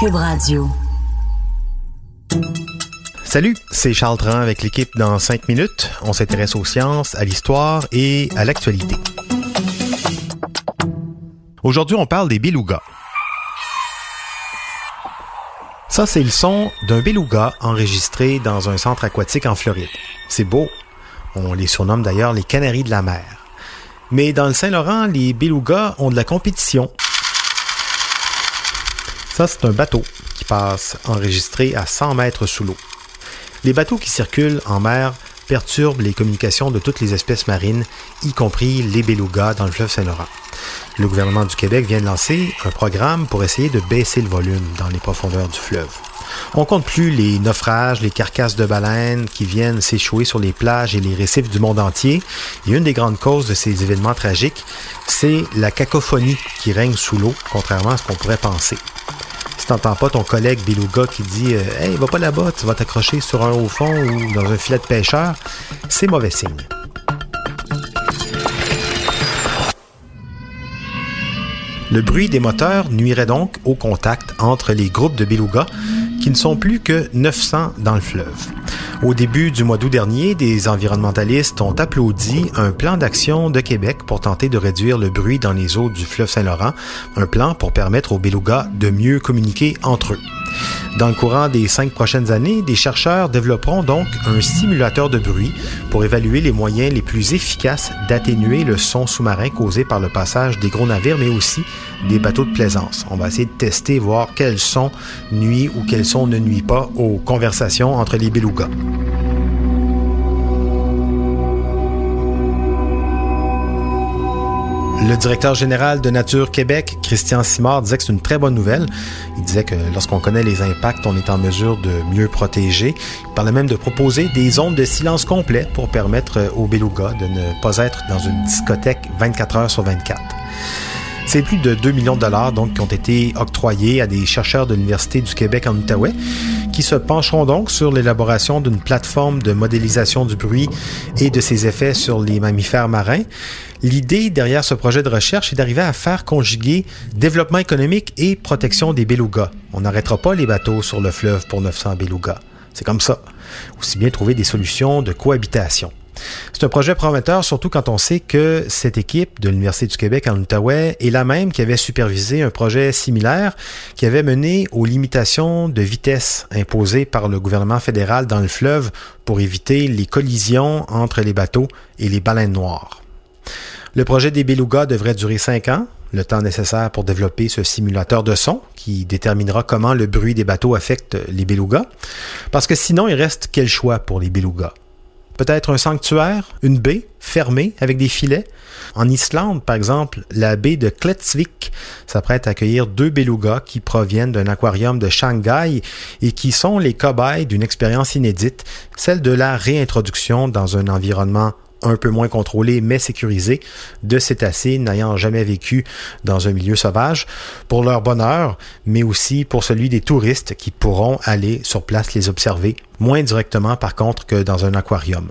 Cube Radio. Salut, c'est Charles Dran avec l'équipe dans 5 minutes. On s'intéresse aux sciences, à l'histoire et à l'actualité. Aujourd'hui, on parle des belugas. Ça, c'est le son d'un beluga enregistré dans un centre aquatique en Floride. C'est beau. On les surnomme d'ailleurs les canaris de la mer. Mais dans le Saint-Laurent, les belugas ont de la compétition. Ça, c'est un bateau qui passe enregistré à 100 mètres sous l'eau. Les bateaux qui circulent en mer perturbent les communications de toutes les espèces marines, y compris les belugas dans le fleuve Saint-Laurent. Le gouvernement du Québec vient de lancer un programme pour essayer de baisser le volume dans les profondeurs du fleuve. On compte plus les naufrages, les carcasses de baleines qui viennent s'échouer sur les plages et les récifs du monde entier. Et une des grandes causes de ces événements tragiques, c'est la cacophonie qui règne sous l'eau, contrairement à ce qu'on pourrait penser. T'entends pas ton collègue beluga qui dit euh, Hey, va pas là-bas, tu vas t'accrocher sur un haut fond ou dans un filet de pêcheur, c'est mauvais signe. Le bruit des moteurs nuirait donc au contact entre les groupes de belugas qui ne sont plus que 900 dans le fleuve. Au début du mois d'août dernier, des environnementalistes ont applaudi un plan d'action de Québec pour tenter de réduire le bruit dans les eaux du fleuve Saint-Laurent, un plan pour permettre aux belugas de mieux communiquer entre eux. Dans le courant des cinq prochaines années, des chercheurs développeront donc un simulateur de bruit pour évaluer les moyens les plus efficaces d'atténuer le son sous-marin causé par le passage des gros navires, mais aussi des bateaux de plaisance. On va essayer de tester, voir quel son nuit ou quel son ne nuit pas aux conversations entre les belugas. Le directeur général de Nature Québec, Christian Simard, disait que c'est une très bonne nouvelle. Il disait que lorsqu'on connaît les impacts, on est en mesure de mieux protéger. Il parlait même de proposer des zones de silence complet pour permettre aux belugas de ne pas être dans une discothèque 24 heures sur 24. C'est plus de 2 millions de dollars donc, qui ont été octroyés à des chercheurs de l'Université du Québec en Outaouais qui se pencheront donc sur l'élaboration d'une plateforme de modélisation du bruit et de ses effets sur les mammifères marins. L'idée derrière ce projet de recherche est d'arriver à faire conjuguer développement économique et protection des belugas. On n'arrêtera pas les bateaux sur le fleuve pour 900 belugas. C'est comme ça. Aussi bien trouver des solutions de cohabitation. C'est un projet prometteur, surtout quand on sait que cette équipe de l'Université du Québec en Outaouais est la même qui avait supervisé un projet similaire qui avait mené aux limitations de vitesse imposées par le gouvernement fédéral dans le fleuve pour éviter les collisions entre les bateaux et les baleines noires. Le projet des belugas devrait durer cinq ans, le temps nécessaire pour développer ce simulateur de son qui déterminera comment le bruit des bateaux affecte les belugas. Parce que sinon, il reste quel choix pour les belugas? Peut-être un sanctuaire, une baie fermée avec des filets. En Islande, par exemple, la baie de Kletsvik s'apprête à accueillir deux belugas qui proviennent d'un aquarium de Shanghai et qui sont les cobayes d'une expérience inédite, celle de la réintroduction dans un environnement un peu moins contrôlé mais sécurisé de cétacés n'ayant jamais vécu dans un milieu sauvage pour leur bonheur, mais aussi pour celui des touristes qui pourront aller sur place les observer moins directement par contre que dans un aquarium.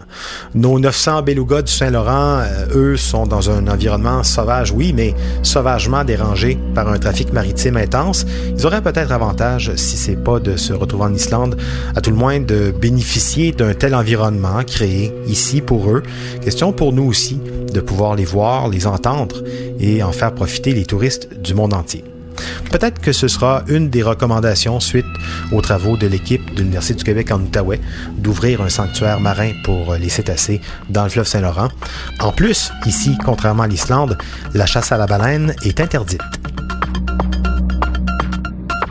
Nos 900 belugas du Saint-Laurent, euh, eux, sont dans un environnement sauvage, oui, mais sauvagement dérangé par un trafic maritime intense. Ils auraient peut-être avantage, si c'est pas de se retrouver en Islande, à tout le moins de bénéficier d'un tel environnement créé ici pour eux. Question pour nous aussi de pouvoir les voir, les entendre et en faire profiter les touristes du monde entier. Peut-être que ce sera une des recommandations suite aux travaux de l'équipe de l'Université du Québec en Outaouais d'ouvrir un sanctuaire marin pour les cétacés dans le fleuve Saint-Laurent. En plus, ici, contrairement à l'Islande, la chasse à la baleine est interdite.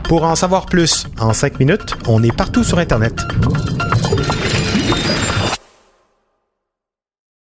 Pour en savoir plus, en 5 minutes, on est partout sur Internet.